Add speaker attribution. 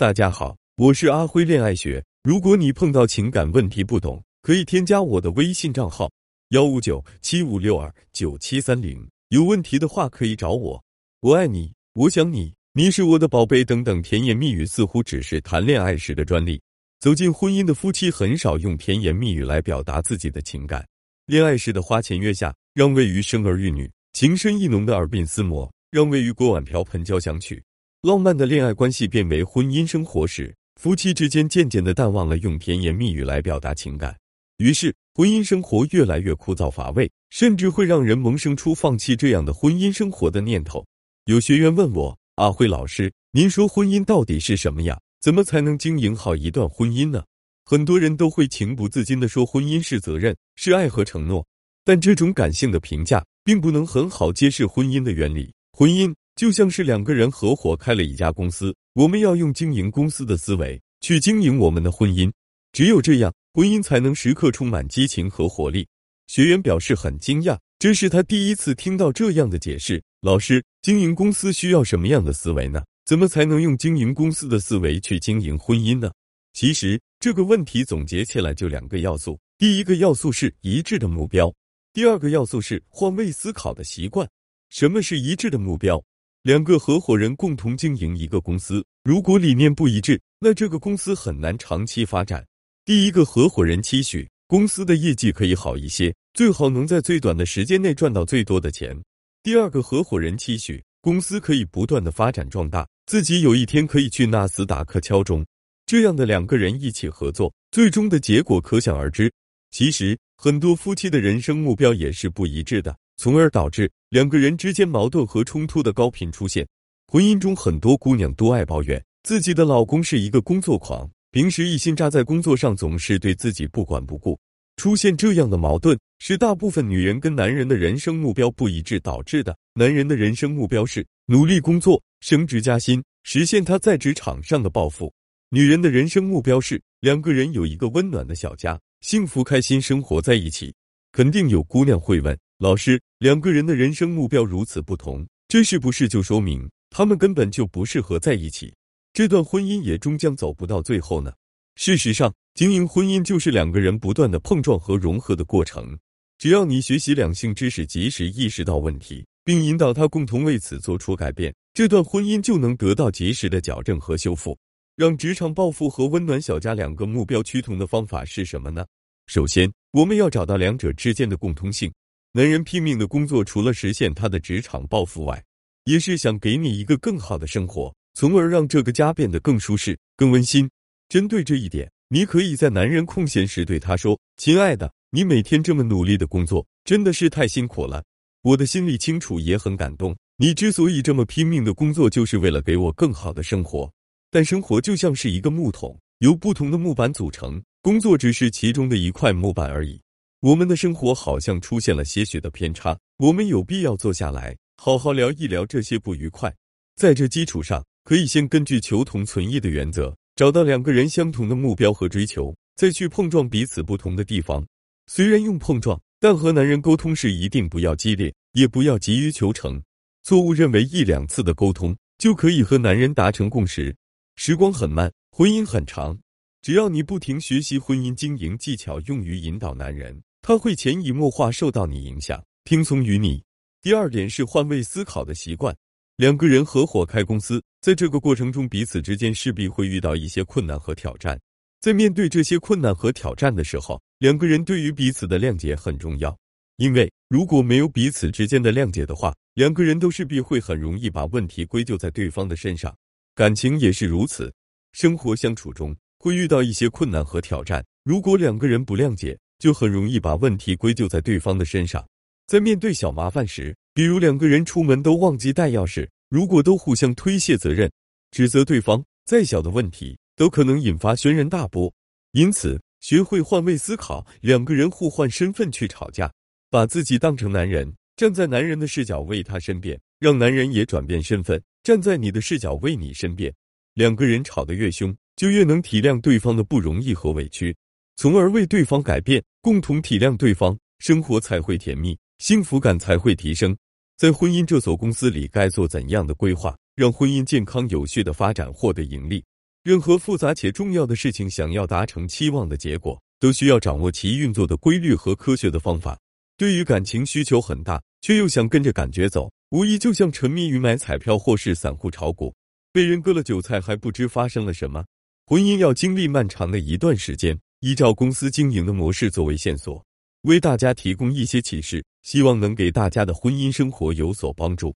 Speaker 1: 大家好，我是阿辉恋爱学。如果你碰到情感问题不懂，可以添加我的微信账号幺五九七五六二九七三零。有问题的话可以找我。我爱你，我想你，你是我的宝贝等等甜言蜜语，似乎只是谈恋爱时的专利。走进婚姻的夫妻很少用甜言蜜语来表达自己的情感。恋爱时的花前月下，让位于生儿育女；情深意浓的耳鬓厮磨，让位于锅碗瓢盆交响曲。浪漫的恋爱关系变为婚姻生活时，夫妻之间渐渐的淡忘了用甜言蜜语来表达情感，于是婚姻生活越来越枯燥乏味，甚至会让人萌生出放弃这样的婚姻生活的念头。有学员问我：“阿辉老师，您说婚姻到底是什么呀？怎么才能经营好一段婚姻呢？”很多人都会情不自禁的说，婚姻是责任，是爱和承诺，但这种感性的评价并不能很好揭示婚姻的原理。婚姻。就像是两个人合伙开了一家公司，我们要用经营公司的思维去经营我们的婚姻，只有这样，婚姻才能时刻充满激情和活力。学员表示很惊讶，这是他第一次听到这样的解释。老师，经营公司需要什么样的思维呢？怎么才能用经营公司的思维去经营婚姻呢？其实这个问题总结起来就两个要素：第一个要素是一致的目标，第二个要素是换位思考的习惯。什么是一致的目标？两个合伙人共同经营一个公司，如果理念不一致，那这个公司很难长期发展。第一个合伙人期许公司的业绩可以好一些，最好能在最短的时间内赚到最多的钱。第二个合伙人期许公司可以不断的发展壮大，自己有一天可以去纳斯达克敲钟。这样的两个人一起合作，最终的结果可想而知。其实很多夫妻的人生目标也是不一致的。从而导致两个人之间矛盾和冲突的高频出现。婚姻中很多姑娘都爱抱怨自己的老公是一个工作狂，平时一心扎在工作上，总是对自己不管不顾。出现这样的矛盾，是大部分女人跟男人的人生目标不一致导致的。男人的人生目标是努力工作、升职加薪，实现他在职场上的抱负；女人的人生目标是两个人有一个温暖的小家，幸福开心生活在一起。肯定有姑娘会问。老师，两个人的人生目标如此不同，这是不是就说明他们根本就不适合在一起？这段婚姻也终将走不到最后呢？事实上，经营婚姻就是两个人不断的碰撞和融合的过程。只要你学习两性知识，及时意识到问题，并引导他共同为此做出改变，这段婚姻就能得到及时的矫正和修复。让职场暴富和温暖小家两个目标趋同的方法是什么呢？首先，我们要找到两者之间的共通性。男人拼命的工作，除了实现他的职场抱负外，也是想给你一个更好的生活，从而让这个家变得更舒适、更温馨。针对这一点，你可以在男人空闲时对他说：“亲爱的，你每天这么努力的工作，真的是太辛苦了。我的心里清楚，也很感动。你之所以这么拼命的工作，就是为了给我更好的生活。但生活就像是一个木桶，由不同的木板组成，工作只是其中的一块木板而已。”我们的生活好像出现了些许的偏差，我们有必要坐下来好好聊一聊这些不愉快。在这基础上，可以先根据求同存异的原则，找到两个人相同的目标和追求，再去碰撞彼此不同的地方。虽然用碰撞，但和男人沟通时一定不要激烈，也不要急于求成。错误认为一两次的沟通就可以和男人达成共识。时光很慢，婚姻很长，只要你不停学习婚姻经营技巧，用于引导男人。他会潜移默化受到你影响，听从于你。第二点是换位思考的习惯。两个人合伙开公司，在这个过程中，彼此之间势必会遇到一些困难和挑战。在面对这些困难和挑战的时候，两个人对于彼此的谅解很重要。因为如果没有彼此之间的谅解的话，两个人都势必会很容易把问题归咎在对方的身上。感情也是如此，生活相处中会遇到一些困难和挑战，如果两个人不谅解。就很容易把问题归咎在对方的身上。在面对小麻烦时，比如两个人出门都忘记带钥匙，如果都互相推卸责任，指责对方，再小的问题都可能引发轩然大波。因此，学会换位思考，两个人互换身份去吵架，把自己当成男人，站在男人的视角为他申辩，让男人也转变身份，站在你的视角为你申辩。两个人吵得越凶，就越能体谅对方的不容易和委屈。从而为对方改变，共同体谅对方，生活才会甜蜜，幸福感才会提升。在婚姻这所公司里，该做怎样的规划，让婚姻健康有序的发展，获得盈利？任何复杂且重要的事情，想要达成期望的结果，都需要掌握其运作的规律和科学的方法。对于感情需求很大，却又想跟着感觉走，无疑就像沉迷于买彩票或是散户炒股，被人割了韭菜还不知发生了什么。婚姻要经历漫长的一段时间，依照公司经营的模式作为线索，为大家提供一些启示，希望能给大家的婚姻生活有所帮助。